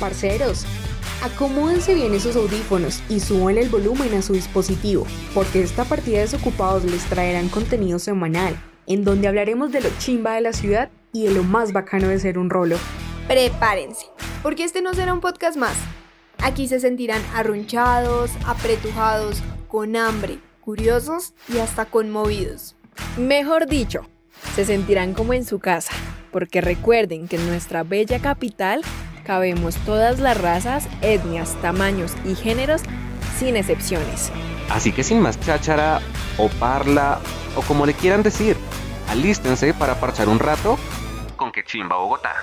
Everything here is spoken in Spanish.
parceros. Acomódense bien esos audífonos y suban el volumen a su dispositivo, porque esta partida de desocupados les traerán contenido semanal, en donde hablaremos de lo chimba de la ciudad y de lo más bacano de ser un rolo. Prepárense, porque este no será un podcast más. Aquí se sentirán arrunchados, apretujados, con hambre, curiosos y hasta conmovidos. Mejor dicho, se sentirán como en su casa, porque recuerden que en nuestra bella capital cabemos todas las razas, etnias, tamaños y géneros sin excepciones. Así que sin más cháchara o parla o como le quieran decir, alístense para parchar un rato con que chimba Bogotá.